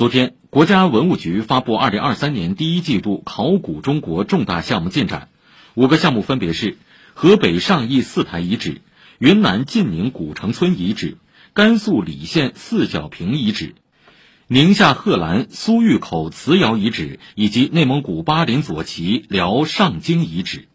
昨天，国家文物局发布二零二三年第一季度考古中国重大项目进展，五个项目分别是：河北上义四台遗址、云南晋宁古城村遗址、甘肃礼县四角坪遗址、宁夏贺兰苏峪口瓷窑遗址以及内蒙古巴林左旗辽上京遗址。